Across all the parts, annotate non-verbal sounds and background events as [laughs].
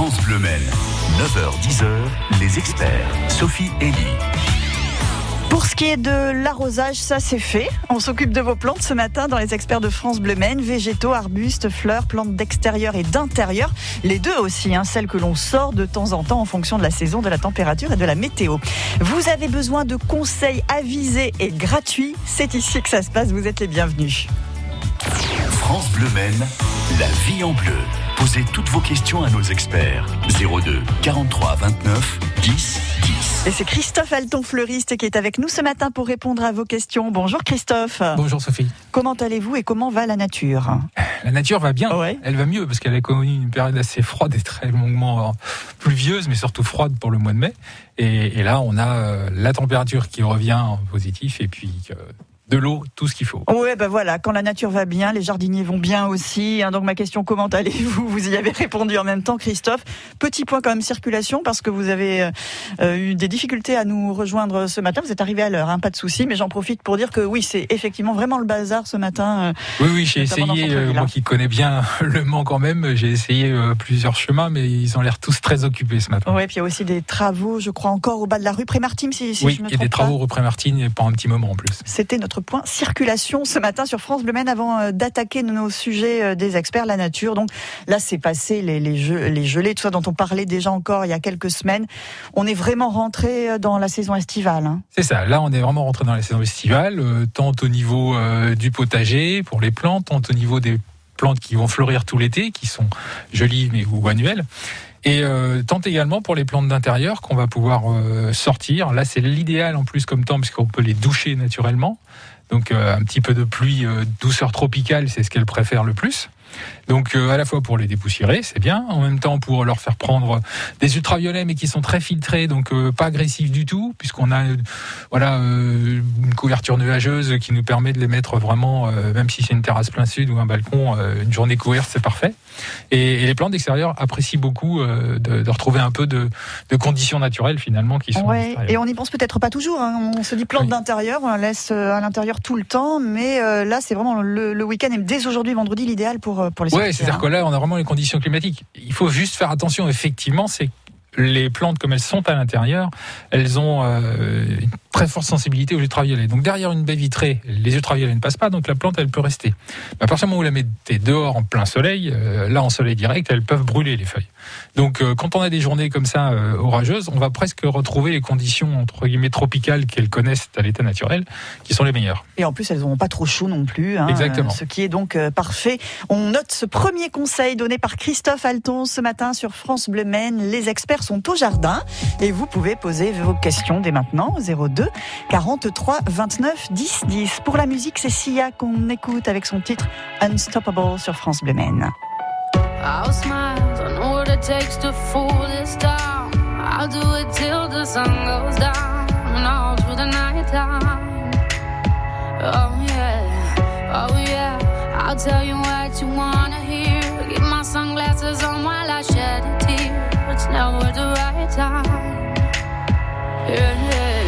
France Bleu Maine. 9h-10h, les experts. Sophie Elie. Pour ce qui est de l'arrosage, ça c'est fait. On s'occupe de vos plantes ce matin dans les experts de France Bleu Maine, végétaux, arbustes, fleurs, plantes d'extérieur et d'intérieur. Les deux aussi, hein, celles que l'on sort de temps en temps en fonction de la saison, de la température et de la météo. Vous avez besoin de conseils avisés et gratuits. C'est ici que ça se passe. Vous êtes les bienvenus. France Bleu Maine, la vie en bleu. Posez toutes vos questions à nos experts. 02 43 29 10 10. Et c'est Christophe Alton, fleuriste, qui est avec nous ce matin pour répondre à vos questions. Bonjour Christophe. Bonjour Sophie. Comment allez-vous et comment va la nature? La nature va bien. Ouais. Elle va mieux parce qu'elle a connu une période assez froide et très longuement pluvieuse, mais surtout froide pour le mois de mai. Et, et là, on a euh, la température qui revient en positif et puis euh, de l'eau, tout ce qu'il faut. Ouais, ben voilà, quand la nature va bien, les jardiniers vont bien aussi. hein. donc ma question, comment allez-vous? Vous y avez [laughs] répondu en même temps, Christophe. Petit point quand même circulation, parce que vous avez euh, euh, eu des difficultés à nous rejoindre ce matin. Vous êtes arrivé à l'heure, hein, pas de souci. Mais j'en profite pour dire que oui, c'est effectivement vraiment le bazar ce matin. euh. Oui, oui, j'ai essayé, euh, centre-ville, moi hein. qui connais bien [laughs] le Mans quand même, j'ai essayé plusieurs chemins, mais ils ont l'air tous très occupés ce matin. Ouais, puis il y a aussi des travaux, je crois, encore au bas de la rue Prémartime, si, si oui, je me il y a trompe des pas. travaux reprès Martine et pas un petit moment en plus. C'était notre point circulation ce matin sur France Bleu Maine avant euh, d'attaquer nos sujets euh, des experts, la nature. Donc là, c'est passé les, les, jeux, les gelées, tout ça dont on parlait déjà encore il y a quelques semaines. On est vraiment rentré euh, dans la saison estivale. hein. C'est ça, là on est vraiment rentré dans la saison estivale, euh, tant au niveau euh, du potager pour les plantes, tant au niveau des plantes qui vont fleurir tout l'été, qui sont jolies mais ou annuelles. Et euh, tant également pour les plantes d'intérieur qu'on va pouvoir euh, sortir. Là, c'est l'idéal en plus comme temps, puisqu'on peut les doucher naturellement. Donc euh, un petit peu de pluie, euh, douceur tropicale, c'est ce qu'elles préfèrent le plus. Donc euh, à la fois pour les dépoussiérer, c'est bien, en même temps pour leur faire prendre des ultraviolets mais qui sont très filtrés, donc euh, pas agressifs du tout, puisqu'on a euh, voilà une couverture nuageuse qui nous permet de les mettre vraiment, même si c'est une terrasse plein sud ou un balcon, une journée couverte, c'est parfait. Et, et les plantes d'extérieur apprécient beaucoup de, de retrouver un peu de, de conditions naturelles finalement qui sont. Ouais, et on n'y pense peut-être pas toujours. hein. On se dit plante Oui. d'intérieur, on la laisse à l'intérieur tout le temps, mais là, c'est vraiment le, le week-end et dès aujourd'hui, vendredi, l'idéal pour, pour les Ouais, sortir, c'est-à-dire que là, on a vraiment les conditions climatiques. Il faut juste faire attention, effectivement, c'est les plantes, comme elles sont à l'intérieur, elles ont euh, une très forte sensibilité aux ultraviolets. Donc derrière une baie vitrée, les ultraviolets ne passent pas, donc la plante, elle peut rester. Mais à partir du moment où vous la mettez dehors en plein soleil, euh, là en soleil direct, elles peuvent brûler les feuilles. Donc euh, quand on a des journées comme ça orageuses, on va presque retrouver les conditions entre guillemets tropicales qu'elles connaissent à l'état naturel, qui sont les meilleures. Et en plus, elles n'auront pas trop chaud non plus. hein, Exactement. ce qui est donc parfait. On note ce premier conseil donné par Christophe Alton ce matin sur France Bleu Maine. Les experts sont au jardin et vous pouvez poser vos questions dès maintenant au 02 43 29 10 10. Pour la musique, c'est Sia qu'on écoute avec son titre Unstoppable sur France Bleu Maine. I'll smile, I know what it takes to fool this town. I'll do it till the sun goes down and all through the night time. Oh yeah, oh yeah, I'll tell you what you wanna hear. Keep my sunglasses on while I shed a tear. It's never the right time. Yeah, yeah.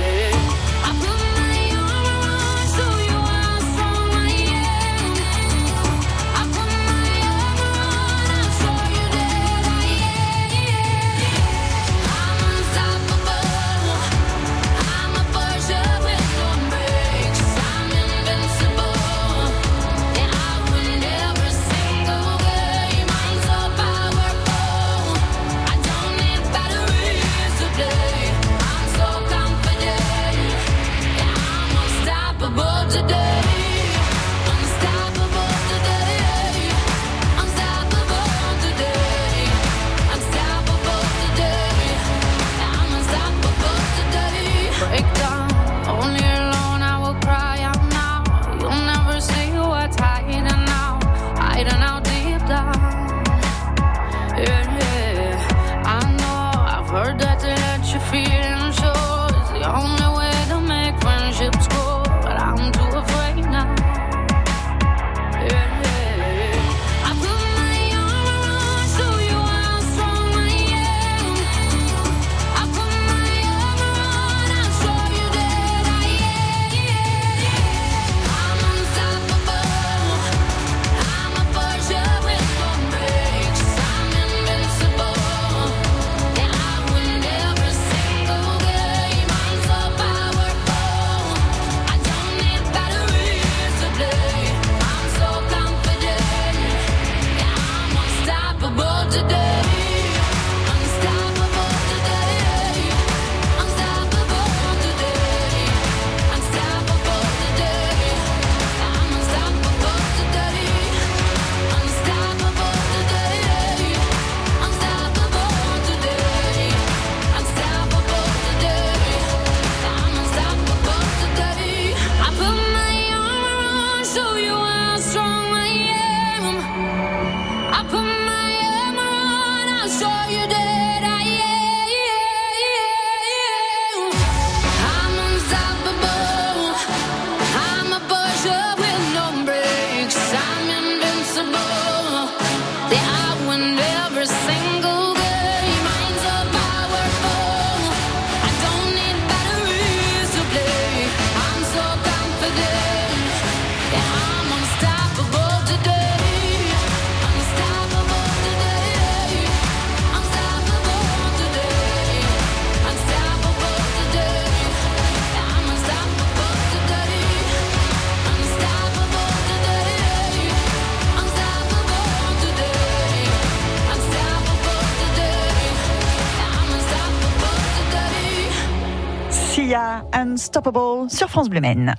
Unstoppable sur France Bleu 9h,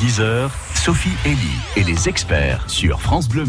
10h, Sophie Elie et les experts sur France Bleu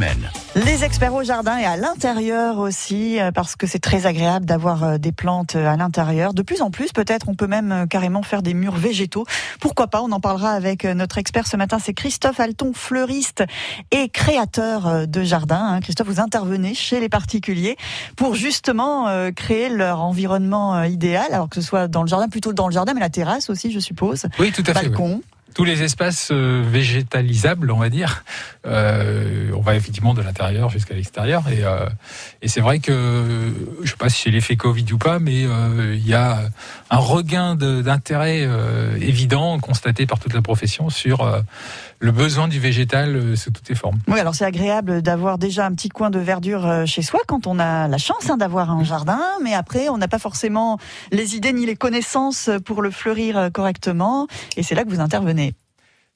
Les experts au jardin et à l'intérieur aussi, euh, parce que c'est très agréable d'avoir euh, des plantes euh, à l'intérieur. De plus en plus, peut-être, on peut même carrément faire des murs végétaux. Pourquoi pas? On en parlera avec notre expert ce matin. C'est Christophe Alton, fleuriste et créateur de jardin. Hein. Christophe, vous intervenez chez les particuliers pour justement créer leur environnement idéal, alors que ce soit dans le jardin, plutôt dans le jardin, mais la terrasse aussi, je suppose. Oui, tout à fait. Balcon tous les espaces euh, végétalisables, on va dire. Euh, on va effectivement de l'intérieur jusqu'à l'extérieur. Et, euh, et c'est vrai que, je sais pas si c'est l'effet Covid ou pas, mais euh, il y a un regain d'intérêt euh, évident constaté par toute la profession sur le besoin du végétal sous toutes ses formes. Oui, alors c'est agréable d'avoir déjà un petit coin de verdure chez soi quand on a la chance hein, d'avoir un jardin, mais après on n'a pas forcément les idées ni les connaissances pour le fleurir correctement. Et c'est là que vous intervenez.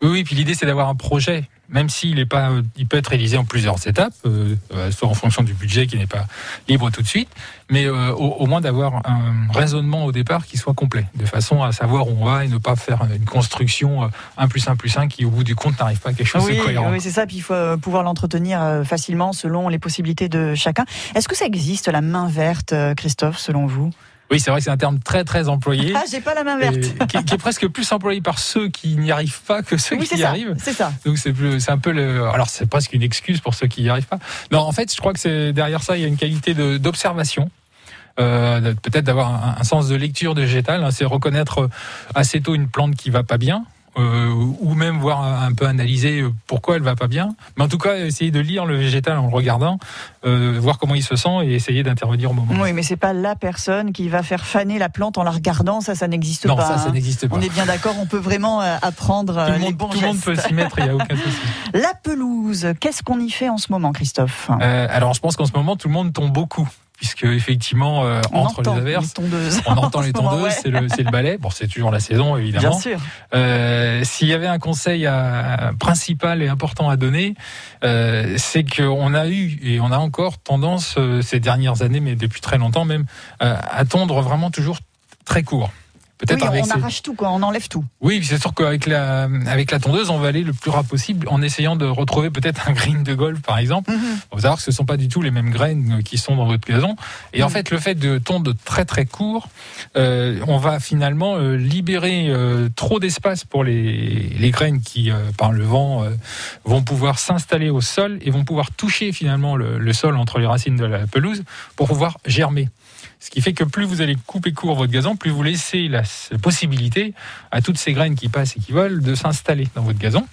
Oui, oui, puis l'idée c'est d'avoir un projet, même s'il est pas, il peut être réalisé en plusieurs étapes, euh, euh, soit en fonction du budget qui n'est pas libre tout de suite, mais euh, au, moins d'avoir un raisonnement au départ qui soit complet, de façon à savoir où on va et ne pas faire une construction 1 plus 1 plus 1 qui au bout du compte n'arrive pas à quelque chose de cohérent. Oui, c'est ça, puis il faut pouvoir l'entretenir facilement selon les possibilités de chacun. Est-ce que ça existe la main verte, Christophe, selon vous? Oui, c'est vrai que c'est un terme très très employé. Ah, j'ai pas la main verte. Qui, est presque plus employé par ceux qui n'y arrivent pas que ceux qui y arrivent. C'est ça. Donc c'est c'est un peu le. Alors c'est presque une excuse pour ceux qui n'y arrivent pas. Non, en fait, je crois que c'est derrière ça, il y a une qualité d'observation. Euh, peut-être d'avoir un, un, sens de lecture végétale, hein, c'est reconnaître assez tôt une plante qui va pas bien, euh, ou même voir un peu analyser pourquoi elle va pas bien. Mais en tout cas, essayer de lire le végétal en le regardant, euh, voir comment il se sent et essayer d'intervenir au moment. Oui, mais c'est pas la personne qui va faire faner la plante en la regardant. Ça, ça n'existe pas. Non, ça, ça hein. n'existe pas. On est bien d'accord. On peut vraiment euh, apprendre tout le monde, les bons Tout le monde peut s'y mettre. Il y a aucun souci. [laughs] La pelouse. Qu'est-ce qu'on y fait en ce moment, Christophe? Alors, je pense qu'en ce moment, tout le monde tombe beaucoup puisque effectivement euh, entre les averses, on entend les [laughs] tondeuses, c'est le, le balai. Bon, c'est toujours la saison évidemment. Bien sûr. Euh, S'il y avait un conseil à, principal et important à donner, euh, c'est qu'on a eu et on a encore tendance euh, ces dernières années, mais depuis très longtemps même, euh, à tondre vraiment toujours très court. Peut-être oui, on arrache tout, quoi, on enlève tout. Oui, c'est sûr qu'avec la, avec la tondeuse, on va aller le plus rapide possible en essayant de retrouver peut-être un green de golf, par exemple. Mm -hmm. savoir que ce ne sont pas du tout les mêmes graines qui sont dans votre gazon. Et en mhm. fait, le fait de tondre très très court, euh, on va finalement euh, libérer euh, trop d'espace pour les, les graines qui, par le vent, vont pouvoir s'installer au sol et vont pouvoir toucher finalement le, le sol entre les racines de la pelouse pour pouvoir germer. Ce qui fait que plus vous allez couper court votre gazon, plus vous laissez la possibilité à toutes ces graines qui passent et qui volent de s'installer dans votre gazon.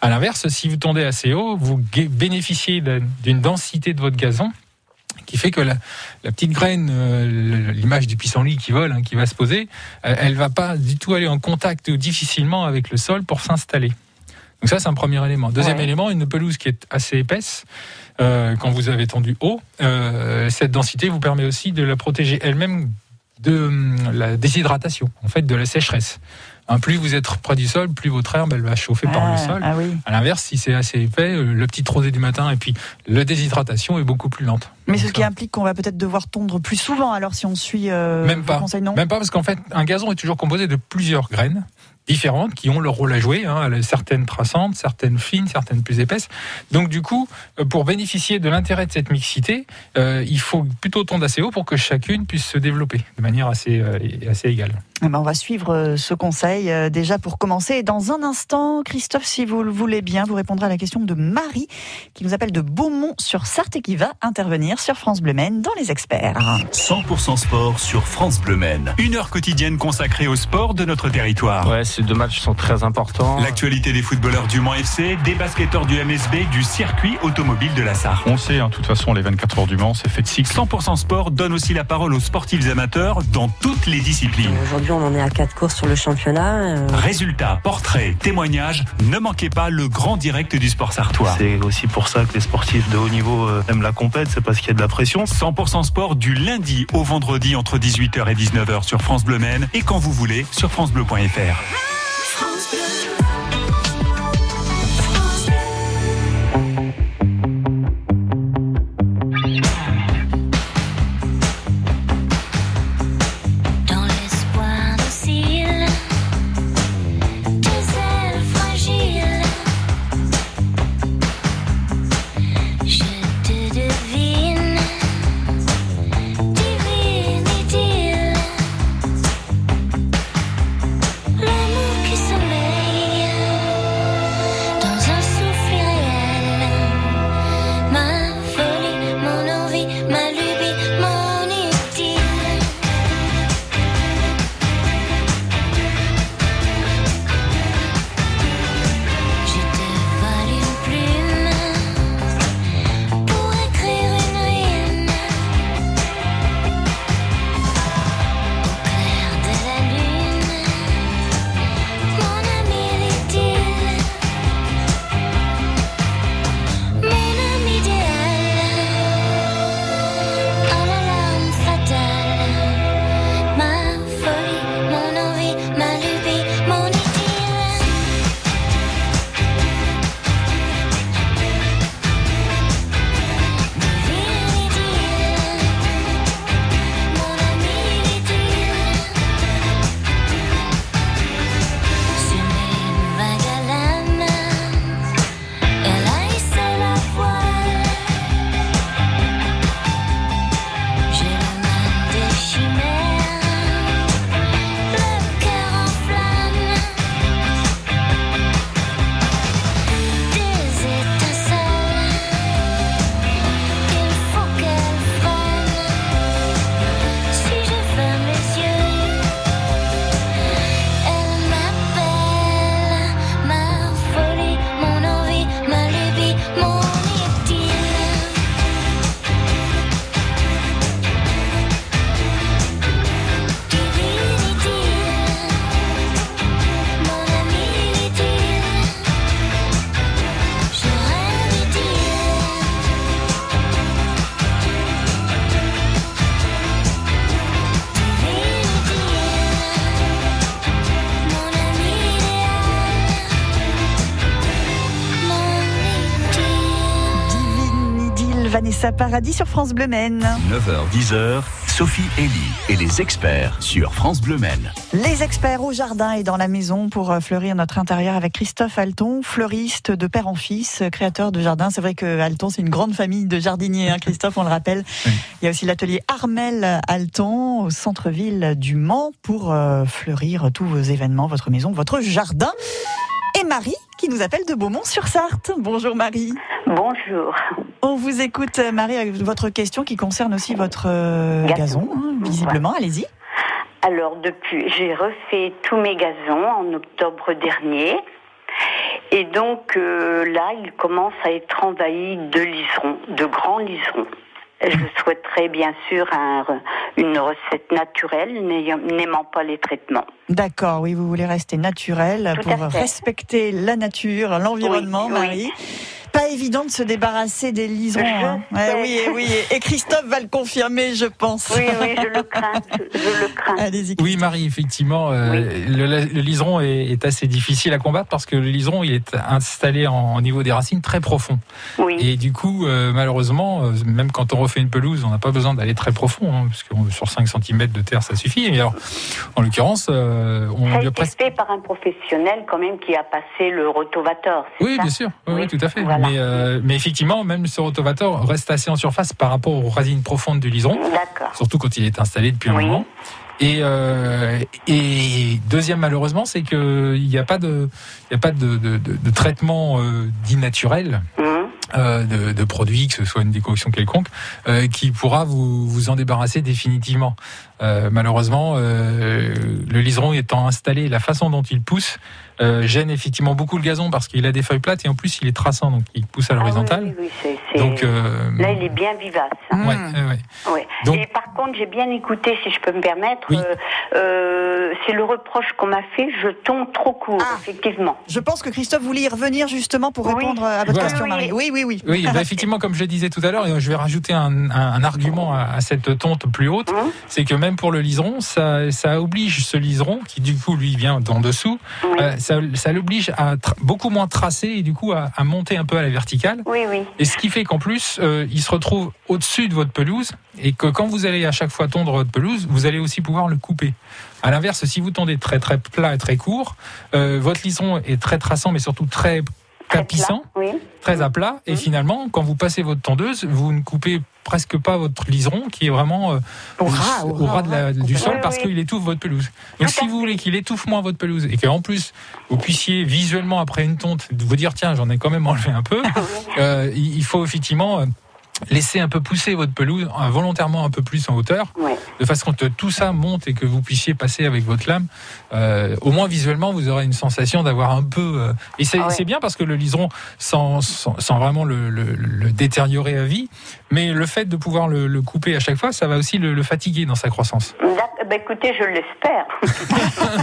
À l'inverse, si vous tondez assez haut, vous bénéficiez d'une densité de votre gazon qui fait que la, petite graine, euh, l'image du pissenlit qui vole, hein, qui va se poser, euh, elle va pas du tout aller en contact difficilement avec le sol pour s'installer. Donc ça, c'est un premier élément. Deuxième élément, une pelouse qui est assez épaisse. Euh, quand vous avez tendu haut, euh, cette densité vous permet aussi de la protéger elle-même de hum, la déshydratation, en fait, de la sécheresse. Hein, plus vous êtes près du sol, plus votre herbe elle va chauffer par le ah, sol. Ah oui. À l'inverse, si c'est assez épais, euh, le petit rosé du matin et puis la déshydratation est beaucoup plus lente. Mais ce qui implique qu'on va peut-être devoir tondre plus souvent alors si on suit euh, Même pas. conseils, non? Même pas parce qu'en fait un gazon est toujours composé de plusieurs graines différentes qui ont leur rôle à jouer, hein, certaines traçantes, certaines fines, certaines plus épaisses. Donc du coup, euh, pour bénéficier de l'intérêt de cette mixité, euh, il faut plutôt tondre assez haut pour que chacune puisse se développer de manière assez, euh, assez égale. Eh ben, on va suivre ce conseil déjà pour commencer. Et dans un instant, Christophe, si vous le voulez bien, vous répondrez à la question de Marie qui nous appelle de Beaumont-sur-Sarthe et qui va intervenir sur France Bleu Maine dans les experts. 100% sport sur France Bleu Maine. Une heure quotidienne consacrée au sport de notre territoire. Ouais, ces deux matchs sont très importants. L'actualité des footballeurs du Mans FC, des basketteurs du MSB, du circuit automobile de la Sarre. On sait, hein, de toute façon, les 24 heures du Mans, c'est fait de cycle. 100% sport donne aussi la parole aux sportifs amateurs dans toutes les disciplines. Aujourd'hui, on en est à 4 courses sur le championnat. Euh. Résultats, portraits, témoignages, ne manquez pas le grand direct du sport sartois. C'est aussi pour ça que les sportifs de haut niveau euh, aiment la compète, c'est parce qu'il y a de la pression. 100% sport du lundi au vendredi entre 18h et 19h sur France Bleu Maine et quand vous voulez sur francebleu.fr. 만 Vanessa Paradis sur France Bleu Maine. 9h-10h, Sophie Elie et les experts sur France Bleu Maine. Les experts au jardin et dans la maison pour euh, fleurir notre intérieur avec Christophe Alton, fleuriste de père en fils, créateur de jardin. C'est vrai que Alton, c'est une grande famille de jardiniers, hein, Christophe, on le rappelle. Il y a aussi l'atelier Armel Alton au centre-ville du Mans pour euh, fleurir tous vos événements, votre maison, votre jardin. Et Marie qui nous appelle de Beaumont-sur-Sarthe. Bonjour Marie. Bonjour. On vous écoute Marie avec votre question qui concerne aussi votre euh, gazon, hein, visiblement. Allez-y. Alors depuis, j'ai refait tous mes gazons en octobre dernier. Et donc euh, là, il commence à être envahi de liserons, de grands liserons. Je souhaiterais bien sûr une recette naturelle, n'aimant pas les traitements. D'accord, oui, vous voulez rester naturel pour respecter la nature, l'environnement, Marie. Pas évident de se débarrasser des liserons. Hein. Ouais, oui, et, oui, et Christophe va le confirmer, je pense. Oui, oui, je le crains. Je, je le crains. Allez-y. Oui, Marie, effectivement, euh, le, le liseron est, est assez difficile à combattre parce que le liseron, il est installé en, au niveau des racines très profond. Oui. Et du coup, euh, malheureusement, euh, même quand on refait une pelouse, on n'a pas besoin d'aller très profond, hein, parce que sur 5 cm de terre, ça suffit. Et alors, en l'occurrence, euh, on Ça a été presque... fait par un professionnel quand même qui a passé le rotovator. c'est Oui, ça bien sûr, oui, oui, tout à fait. Voilà. Mais, euh, mais effectivement, même ce rotovator reste assez en surface par rapport aux racines profondes du liseron, surtout quand il est installé depuis un Oui. moment. Et, euh, et deuxième malheureusement, c'est que il n'y a pas de, il y a pas de, de, de- de traitement euh, dit naturel Mhm. euh, de, de produits, que ce soit une décoction quelconque, euh, qui pourra vous, vous en débarrasser définitivement. Euh, malheureusement, le liseron étant installé, la façon dont il pousse euh, gêne effectivement beaucoup le gazon parce qu'il a des feuilles plates et en plus il est traçant, donc il pousse à Ah oui, l'horizontale. oui, oui, c'est- c'est- Donc, euh, Là, il est bien vivace. hein. ouais, ouais, ouais. Ouais. Donc- Et par contre, j'ai bien écouté, si je peux me permettre, Oui. euh, euh, c'est le reproche qu'on m'a fait, je tombe trop court, Ah. effectivement. Je pense que Christophe voulait y revenir justement pour Oui. répondre à votre Voilà. question, Marie. Oui, oui, oui. Oui, bah, effectivement, comme je le disais tout à l'heure, et je vais rajouter un, un- un argument à, à cette tonte plus haute, Hum, c'est que même pour le liseron, ça, ça oblige ce liseron, qui du coup lui vient d'en dessous, oui. Ça, ça l'oblige à beaucoup moins tracer et du coup à, à monter un peu à la verticale. oui, oui. Et ce qui fait qu'en plus, euh, il se retrouve au-dessus de votre pelouse et que quand vous allez à chaque fois tondre votre pelouse, vous allez aussi pouvoir le couper. À l'inverse, si vous tondez très très plat et très court, euh, votre liseron est très traçant mais surtout très Très tapissant, plat, Oui. très à plat. Et Mhm. finalement, quand vous passez votre tondeuse, vous ne coupez presque pas votre liseron qui est vraiment euh, Au ras, au au ras, ras de la- ouais, du sol Oui, parce oui. qu'il étouffe votre pelouse. Donc si vous voulez qu'il étouffe moins votre pelouse et qu'en plus vous puissiez visuellement après une tonte vous dire tiens j'en ai quand même enlevé un peu, euh, il il faut effectivement laisser un peu pousser votre pelouse volontairement un peu plus en hauteur Ouais. de façon que tout ça monte et que vous puissiez passer avec votre lame. Euh, au moins visuellement, vous aurez une sensation d'avoir un peu. euh, et c'est Ah ouais. c'est bien parce que le liseron, sans, sans, sans vraiment le, le- le détériorer à vie, mais le fait de pouvoir le, le couper à chaque fois, ça va aussi le, le fatiguer dans sa croissance. Ben, écoutez, je l'espère.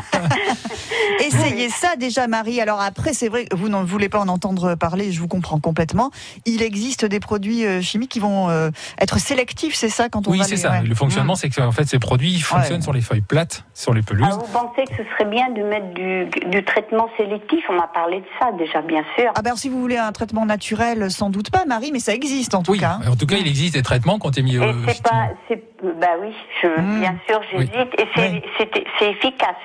[laughs] Essayez ça déjà, Marie. Alors après, c'est vrai, que vous ne voulez pas en entendre parler, je vous comprends complètement. Il existe des produits euh, chimiques qui vont euh, être sélectifs, c'est ça quand on Oui, c'est ça. ouais. Le fonctionnement, Mmh. c'est que en fait, ces produits fonctionnent Ouais. sur les feuilles plates, sur les pelouses. Ah, vous pensez que ce serait bien de mettre du, du traitement sélectif? On m'a parlé de ça déjà, bien sûr. Ah ben si vous voulez un traitement naturel, sans doute pas, Marie, mais ça existe en tout oui, cas. en tout cas, il existe des traitements quand on mis. Et euh, c'est pas, c'est, bah oui, je, Mm. bien sûr, j'hésite. Et c'est, Oui. c'est, c'est efficace.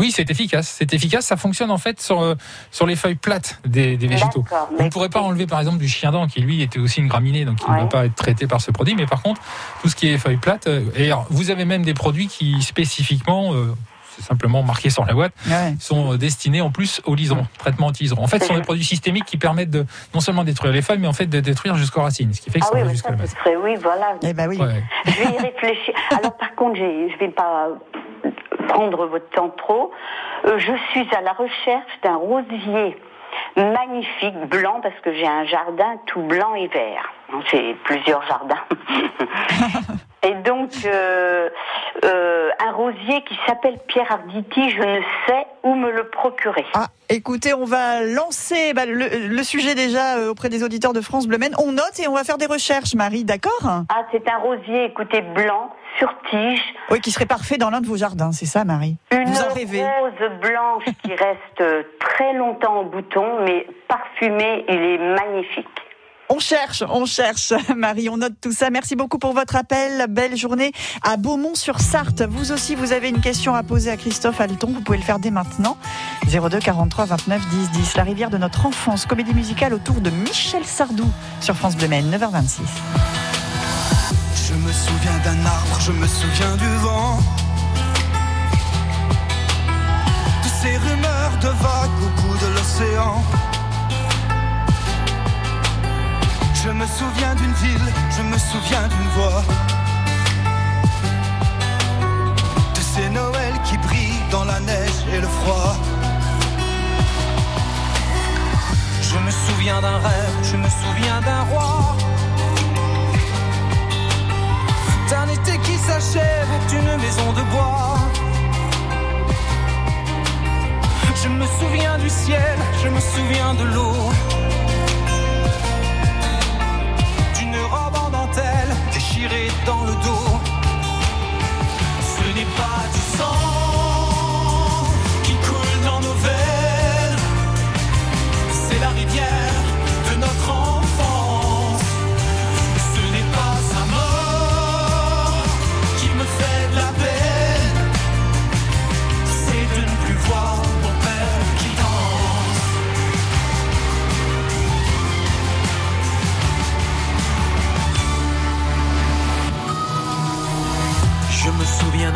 Oui, c'est efficace. C'est efficace. Ça fonctionne en fait sur, euh, sur les feuilles plates des, des végétaux. Mais ne pourrez pas enlever par exemple du chien dent qui lui était aussi une graminée, donc il ne Ouais. va pas être traité par ce produit. Mais par contre, tout ce qui est feuilles plates, euh, et alors, vous avez même des produits qui spécifiquement, euh, c'est simplement marqué sur la boîte, Ouais. sont euh, destinés en plus au liseron, traitement anti-liseron. En fait, ce sont des produits systémiques qui permettent de non seulement détruire les feuilles, mais en fait de détruire jusqu'aux racines, ce qui fait que Ah ça oui, va jusqu'à ça, la base. oui, voilà. Eh ben oui. Ouais. Je vais y réfléchir. Alors, par contre, je vais pas prendre votre temps trop. Euh, je suis à la recherche d'un rosier magnifique, blanc, parce que j'ai un jardin tout blanc et vert. J'ai plusieurs jardins. [laughs] et donc, euh, euh, un rosier qui s'appelle Pierre Arditi, je ne sais où me le procurer. Ah, écoutez, on va lancer bah, le, le sujet déjà euh, auprès des auditeurs de France Bleu. On note et on va faire des recherches, Marie, d'accord? Ah, c'est un rosier, écoutez, blanc, sur tige, Oui, qui serait parfait dans l'un de vos jardins, c'est ça, Marie Une Vous en rêvez rose blanche qui reste très longtemps en bouton, mais parfumé, il est magnifique. On cherche, on cherche, [laughs] Marie, on note tout ça. Merci beaucoup pour votre appel. Belle journée à Beaumont-sur-Sarthe. Vous aussi, vous avez une question à poser à Christophe Alton. Vous pouvez le faire dès maintenant. 02 43 29 10 10. La rivière de notre enfance. Comédie musicale autour de Michel Sardou sur France Bleu Maine, 9h26. Je me souviens d'un arbre, je me souviens du vent. De ces rumeurs de vagues au bout de l'océan. Je me souviens d'une ville, je me souviens d'une voix. De ces Noëls qui brillent dans la neige et le froid. Je me souviens d'un rêve, je me souviens d'un roi. Je me souviens du ciel, je me souviens de l'eau. D'une robe en dentelle déchirée dans le dos.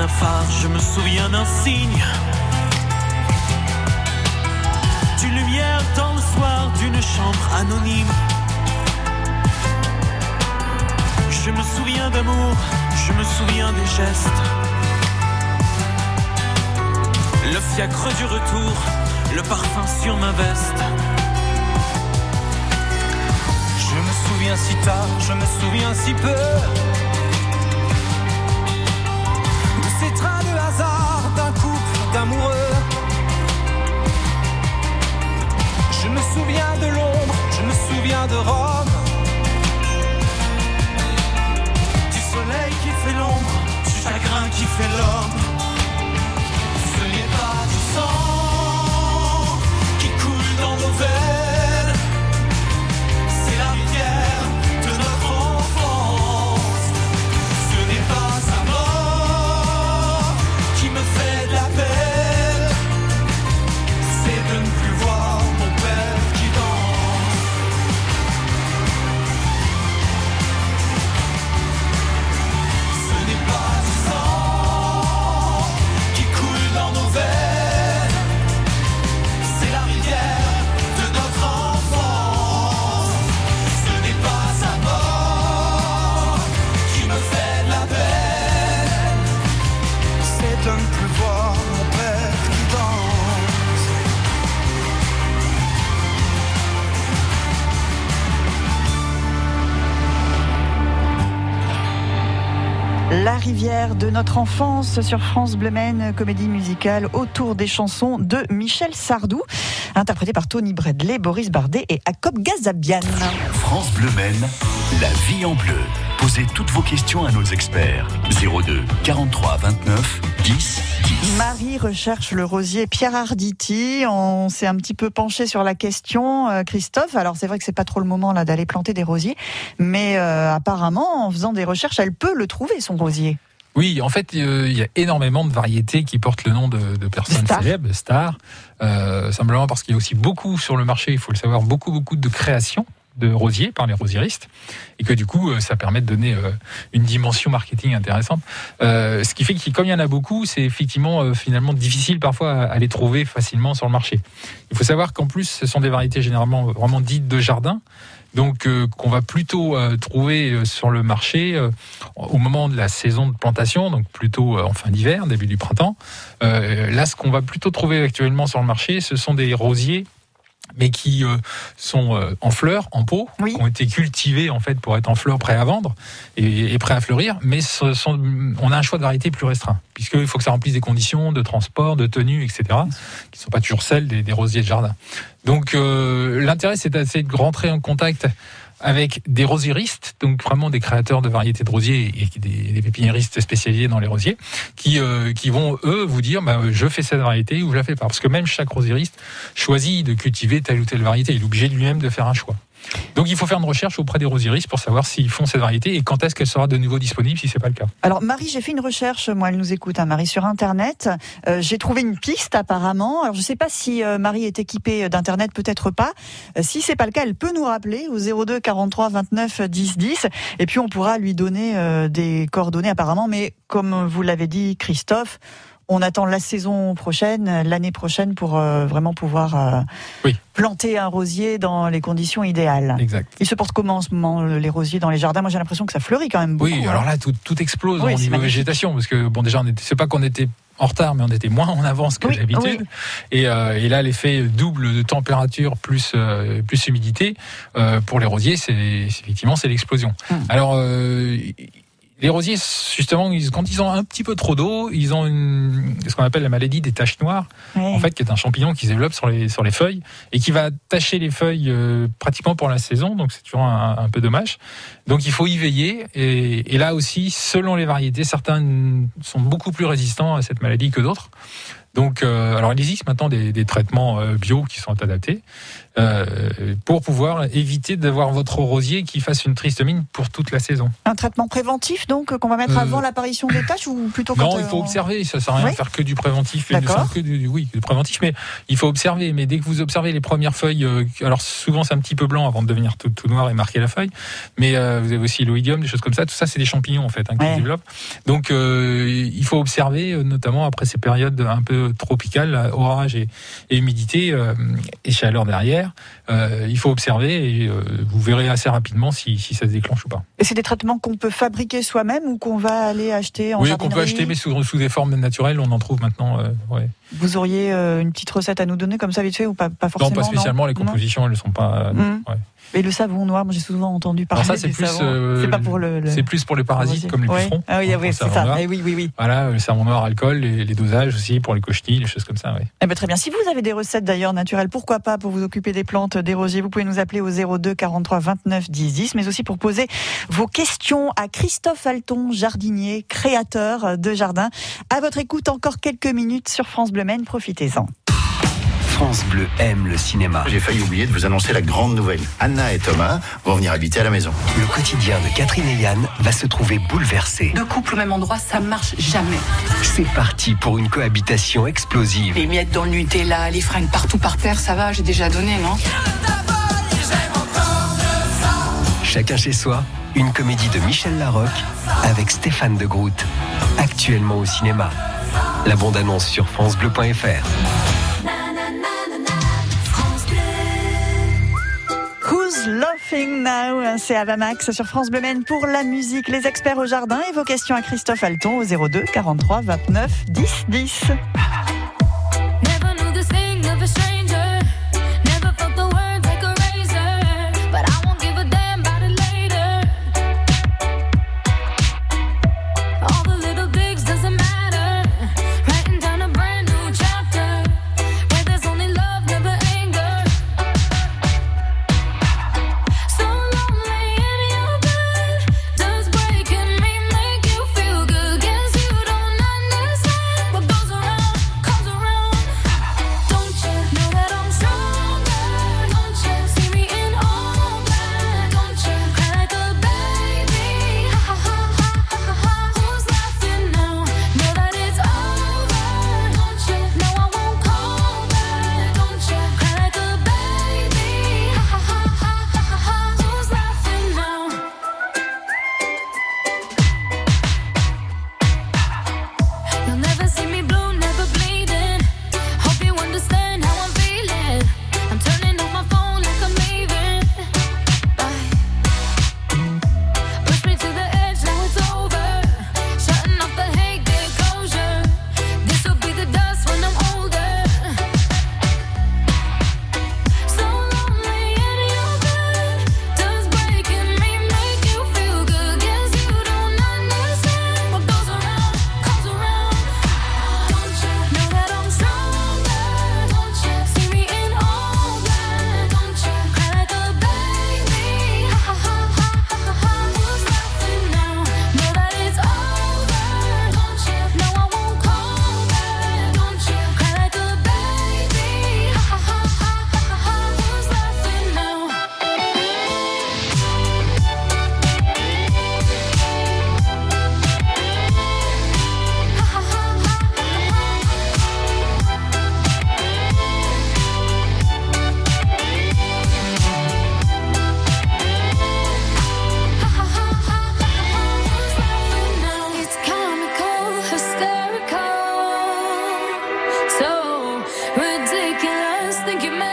Phare, je me souviens d'un signe. D'une lumière dans le soir d'une chambre anonyme. Je me souviens d'amour, je me souviens des gestes. Le fiacre du retour, le parfum sur ma veste. Je me souviens si tard, je me souviens si peu. Ces trains de hasard d'un couple d'amoureux. Je me souviens de Londres, je me souviens de Rome. Du soleil qui fait l'ombre, du chagrin qui fait l'homme. Notre enfance sur France Bleu comédie musicale autour des chansons de Michel Sardou, interprétée par Tony Bradley, Boris Bardet et Jacob Gazabian. France Bleu la vie en bleu. Posez toutes vos questions à nos experts. 02 43 29 10 10. Marie recherche le rosier Pierre Arditi. On s'est un petit peu penché sur la question, euh, Christophe. Alors c'est vrai que c'est pas trop le moment là d'aller planter des rosiers, mais euh, apparemment en faisant des recherches, elle peut le trouver son rosier. Oui, en fait, euh, il y a énormément de variétés qui portent le nom de, de personnes Stars. célèbres, stars. Euh, simplement parce qu'il y a aussi beaucoup sur le marché, il faut le savoir, beaucoup, beaucoup de créations de rosiers par les rosieristes et que du coup euh, ça permet de donner une dimension marketing intéressante Euh, ce qui fait que comme il y en a beaucoup c'est effectivement euh, finalement difficile parfois à les trouver facilement sur le marché il faut savoir qu'en plus ce sont des variétés généralement vraiment dites de jardin donc euh, qu'on va plutôt euh, trouver euh, sur le marché au moment de la saison de plantation, donc plutôt en fin d'hiver, début du printemps. Là, ce qu'on va plutôt trouver actuellement sur le marché, ce sont des rosiers mais qui euh, sont euh, en fleurs, en pot, Oui. qui ont été cultivés en fait pour être en fleurs prêts à vendre et, et prêts à fleurir, mais ce sont, on a un choix de variété plus restreint, puisqu'il faut que ça remplisse des conditions de transport, de tenue, etc., qui ne sont pas toujours celles des, des rosiers de jardin. Donc euh, l'intérêt, c'est d'essayer de rentrer en contact avec des rosieristes, donc vraiment des créateurs de variétés de rosiers et des, pépiniéristes spécialisés dans les rosiers, qui, euh, qui vont, eux, vous dire, bah, je fais cette variété ou je la fais pas. Parce que même chaque rosieriste choisit de cultiver telle ou telle variété. Il est obligé lui-même de faire un choix. Donc il faut faire une recherche auprès des rosieristes pour savoir s'ils font cette variété et quand est-ce qu'elle sera de nouveau disponible si c'est pas le cas. Alors Marie, j'ai fait une recherche, moi elle nous écoute, hein, Marie, sur Internet. Euh, j'ai trouvé une piste apparemment. Alors je ne sais pas si euh, Marie est équipée d'Internet, peut-être pas. Euh, si c'est pas le cas, elle peut nous rappeler au 02 43 29 10 10 et puis on pourra lui donner euh, des coordonnées apparemment. Mais comme vous l'avez dit, Christophe, on attend la saison prochaine, l'année prochaine pour euh, vraiment pouvoir euh, Oui. planter un rosier dans les conditions idéales. Exact. Ils se portent comment en ce moment les rosiers dans les jardins? Moi j'ai l'impression que ça fleurit quand même beaucoup. Oui, hein. alors là tout, tout explose Oui, au niveau magnifique. végétation parce que bon déjà on était, c'est pas qu'on était en retard, mais on était moins en avance que Oui, d'habitude. oui. Et, euh, et là, l'effet double de température plus euh, plus humidité euh, pour les rosiers, c'est effectivement c'est l'explosion. Hum. Alors les rosiers, justement, ils- quand ils ont un petit peu trop d'eau, ils ont une, ce qu'on appelle la maladie des taches noires, en fait, qui est un champignon qui se développe sur les, sur les feuilles et qui va tacher les feuilles euh, pratiquement pour la saison, donc c'est toujours un, un peu dommage. Donc il faut y veiller. Et, et là aussi, selon les variétés, certains sont beaucoup plus résistants à cette maladie que d'autres. Donc, euh, alors il existe maintenant des, des traitements euh, bio qui sont adaptés euh, pour pouvoir éviter d'avoir votre rosier qui fasse une triste mine pour toute la saison. Un traitement préventif, donc, qu'on va mettre Euh, avant l'apparition des taches ou plutôt quand Non, euh, il faut on- observer. Ça sert à rien Oui. de faire que du préventif. que du, oui, du préventif, mais il faut observer. Mais dès que vous observez les premières feuilles, euh, alors souvent c'est un petit peu blanc avant de devenir tout, tout noir et marquer la feuille. Mais euh, vous avez aussi l'oïdium, des choses comme ça. Tout ça, c'est des champignons en fait hein, qui Ouais. se développent. Donc euh, il faut observer, euh, notamment après ces périodes un peu tropicales, orage et, et humidité euh, et chaleur derrière. Euh, il faut observer et euh, vous verrez assez rapidement si, si ça se déclenche ou pas. Et c'est des traitements qu'on peut fabriquer soi-même ou qu'on va aller acheter en oui, qu'on peut acheter, mais sous, sous des formes naturelles, on en trouve maintenant. euh, ouais. Vous auriez une petite recette à nous donner comme ça vite fait ou pas, pas forcément non, pas spécialement. les compositions, elles ne sont pas. ouais. Et le savon noir, moi j'ai souvent entendu parler Alors ça, c'est plus. euh, c'est pas pour le. le- C'est plus pour les parasites comme les Ouais. pucerons. Ah oui, hein, ah oui, c'est ça. noir. Eh oui, oui, oui. Voilà, le savon noir, alcool, les, les dosages aussi pour les cochenilles, les choses comme ça. Ouais. Eh ben, très bien. Si vous avez des recettes d'ailleurs naturelles, pourquoi pas pour vous occuper des plantes, des rosiers, vous pouvez nous appeler au 02 43 29 10 10, mais aussi pour poser vos questions à Christophe Alton, jardinier, créateur de jardin. À votre écoute, encore quelques minutes sur France Bleu Maine. Profitez-en. France Bleu aime le cinéma. J'ai failli oublier de vous annoncer la grande nouvelle. Anna et Thomas vont venir habiter à la maison. Le quotidien de Catherine et Yann va se trouver bouleversé. Deux couples au même endroit, ça marche jamais. C'est parti pour une cohabitation explosive. Les miettes dans le Nutella, les fringues partout par terre, ça va, j'ai déjà donné, non Chacun chez soi, une comédie de Michel Larocque avec Stéphane de Groot. Actuellement au cinéma. La bande-annonce sur FranceBleu.fr. Laughing Now? C'est Avamax sur France Bleu pour la musique, les experts au jardin et vos questions à Christophe Alton au 02 43 29 10 10.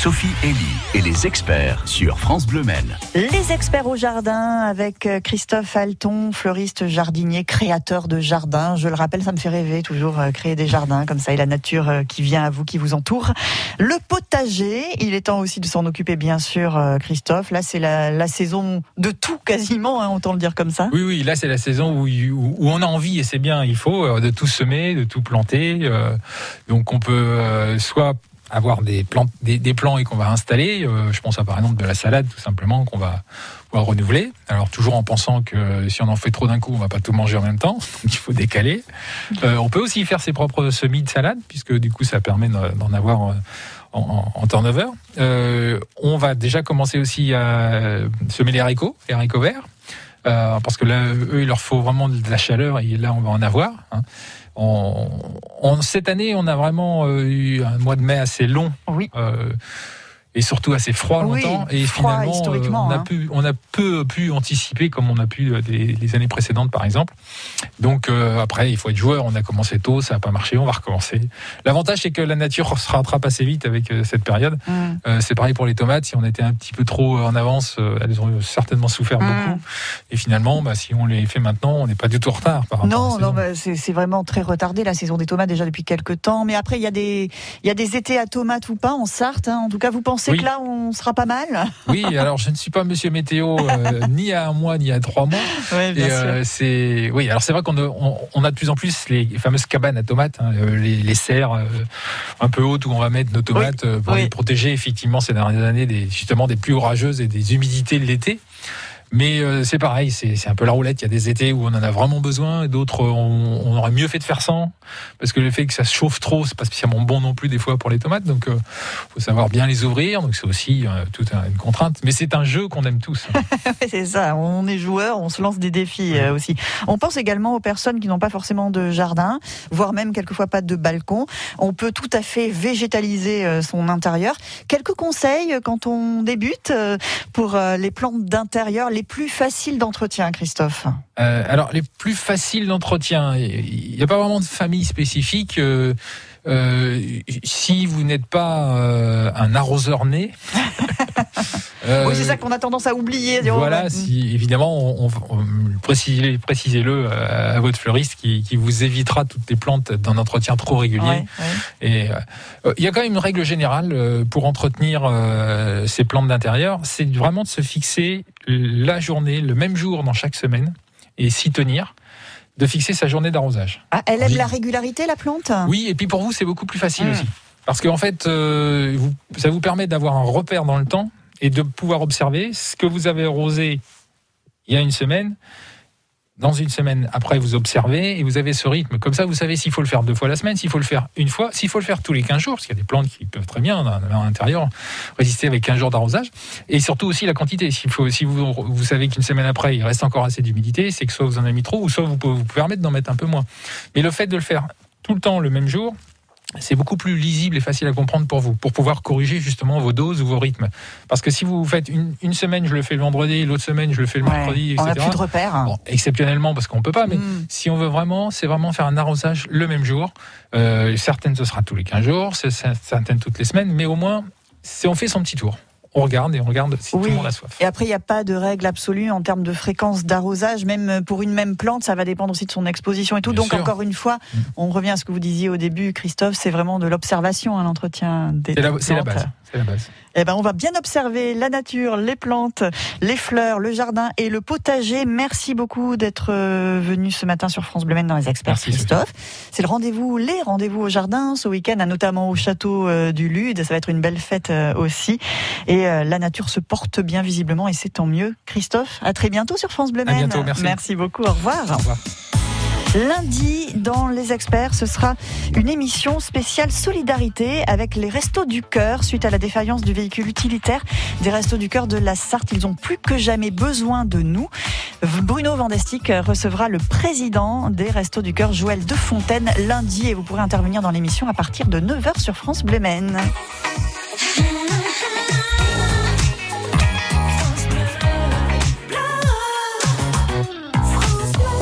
Sophie Elie et les experts sur France Bleu Maine. Les experts au jardin avec euh, Christophe Alton, fleuriste jardinier, créateur de jardins. Je le rappelle, ça me fait rêver toujours euh, créer des jardins comme ça et la nature euh, qui vient à vous, qui vous entoure. Le potager, il est temps aussi de s'en occuper bien sûr, Christophe. Là, c'est la, la saison de tout quasiment, hein, autant le dire comme ça. Oui, oui, là c'est la saison où, où, où on a envie et c'est bien, il faut de tout semer, de tout planter. euh, donc on peut euh, soit avoir des plants, des, des plants et qu'on va installer. euh, je pense à par exemple de la salade tout simplement qu'on va pouvoir renouveler. Alors toujours en pensant que si on en fait trop d'un coup, on va pas tout manger en même temps, [laughs] donc il faut décaler. Euh, on peut aussi faire ses propres semis de salade puisque du coup ça permet d'en d'en avoir. euh, en, en, en turnover. Euh, on va déjà commencer aussi à semer les haricots, les haricots verts. Euh, parce que là, eux, il leur faut vraiment de la chaleur et là, on va en avoir. hein. On, on- cette année, on a vraiment euh, eu un mois de mai assez long. Oui. Euh, et surtout assez froid Oui, longtemps. Et froid finalement, euh, on, a hein. pu, on a peu pu anticiper comme on a pu euh, les années précédentes, par exemple. Donc euh, après, il faut être joueur. On a commencé tôt, ça n'a pas marché, on va recommencer. L'avantage, c'est que la nature se rattrape assez vite avec euh, cette période. Mm. Euh, c'est pareil pour les tomates. Si on était un petit peu trop en avance, euh, elles ont certainement souffert Mm. beaucoup. Et finalement, bah, si on les fait maintenant, on n'est pas du tout en retard par Non, non, bah, c'est c'est vraiment très retardé la saison des tomates déjà depuis quelques temps. Mais après, il y a des, il y a des étés à tomates ou pas en Sarthe. hein. En tout cas, vous pensez Oui. que là, on sera pas mal [laughs] Oui, alors je ne suis pas Monsieur Météo euh, [laughs] ni à un mois ni à trois mois. Oui, bien Et, euh, c'est oui. Alors c'est vrai qu'on a, on, on a de plus en plus les fameuses cabanes à tomates, hein, euh, les, les serres euh, un peu hautes où on va mettre nos tomates pour oui. les protéger effectivement ces dernières années des, justement des pluies orageuses et des humidités de l'été. Mais euh, c'est pareil, c'est un peu la roulette. Il y a des étés où on en a vraiment besoin, et d'autres on, on aurait mieux fait de faire sans, parce que le fait que ça se chauffe trop, c'est pas spécialement bon non plus des fois pour les tomates. Donc, euh, faut savoir bien les ouvrir. Donc c'est aussi euh, toute une contrainte. Mais c'est un jeu qu'on aime tous. [laughs] c'est ça, on est joueur, on se lance des défis aussi. On pense également aux personnes qui n'ont pas forcément de jardin, voire même quelquefois pas de balcon. On peut tout à fait végétaliser son intérieur. Quelques conseils quand on débute pour les plantes d'intérieur les plus faciles d'entretien, Christophe Euh, alors, les plus faciles d'entretien, il n'y a pas vraiment de famille spécifique. euh, euh, si vous n'êtes pas un arroseur né, [laughs] euh, Oui, c'est ça qu'on a tendance à oublier. oh, voilà, si évidemment, on, on- on- précisez, précisez-le à, à votre fleuriste qui, qui vous évitera toutes les plantes d'un entretien trop régulier. Ouais, ouais. Et euh, il y a quand même une règle générale euh, pour entretenir euh, ces plantes d'intérieur, c'est vraiment de se fixer la journée, le même jour dans chaque semaine, et s'y tenir, de fixer sa journée d'arrosage. Ah, elle aime Oui. la régularité, la plante? Oui, et puis pour vous, c'est beaucoup plus facile Mm. aussi. Parce qu'en fait, euh, vous- ça vous permet d'avoir un repère dans le temps et de pouvoir observer ce que vous avez arrosé il y a une semaine. Dans une semaine après, vous observez et vous avez ce rythme. Comme ça, vous savez s'il faut le faire deux fois la semaine, s'il faut le faire une fois, s'il faut le faire tous les 15 jours, parce qu'il y a des plantes qui peuvent très bien, à l'intérieur, résister avec 15 jours d'arrosage. Et surtout aussi la quantité. Si vous, vous savez qu'une semaine après, il reste encore assez d'humidité, c'est que soit vous en avez mis trop, ou soit vous pouvez vous permettre d'en mettre un peu moins. Mais le fait de le faire tout le temps le même jour, c'est beaucoup plus lisible et facile à comprendre pour vous, pour pouvoir corriger justement vos doses ou vos rythmes. Parce que si vous faites une, une semaine, je le fais le vendredi, l'autre semaine, je le fais le Ouais, mercredi, on n'a etc. plus de repères. Bon, exceptionnellement, parce qu'on peut pas, mais Mm. si on veut vraiment, c'est vraiment faire un arrosage le même jour. Euh, certaines, ce sera tous les 15 jours, certaines toutes les semaines, mais au moins, c'est on fait son petit tour. On regarde et on regarde si tout le monde a soif. Et après, il n'y a pas de règle absolue en termes de fréquence d'arrosage. Même pour une même plante, ça va dépendre aussi de son exposition et tout. Bien Donc, sûr. Mm. encore une fois, on revient à ce que vous disiez au début, Christophe, c'est vraiment de l'observation, hein, l'entretien des C'est la, c'est la base. Eh ben, on va bien observer la nature, les plantes, les fleurs, le jardin et le potager. Merci beaucoup d'être euh, venu ce matin sur France Bleu dans les experts, Merci, Christophe. C'est le rendez-vous, les rendez-vous au jardin ce week-end, hein, notamment au château euh, du Lude. Ça va être une belle fête euh, aussi. Et la nature se porte bien visiblement et c'est tant mieux. Christophe, à très bientôt sur France Bleu Maine. bientôt, merci. beaucoup, au revoir. Au revoir. Lundi, dans Les Experts, ce sera une émission spéciale solidarité avec les Restos du Cœur suite à la défaillance du véhicule utilitaire des Restos du Cœur de la Sarthe. Ils ont plus que jamais besoin de nous. Bruno Vandestick recevra le président des Restos du Cœur, Joël Defontaine, lundi et vous pourrez intervenir dans l'émission à partir de 9h sur France Bleu.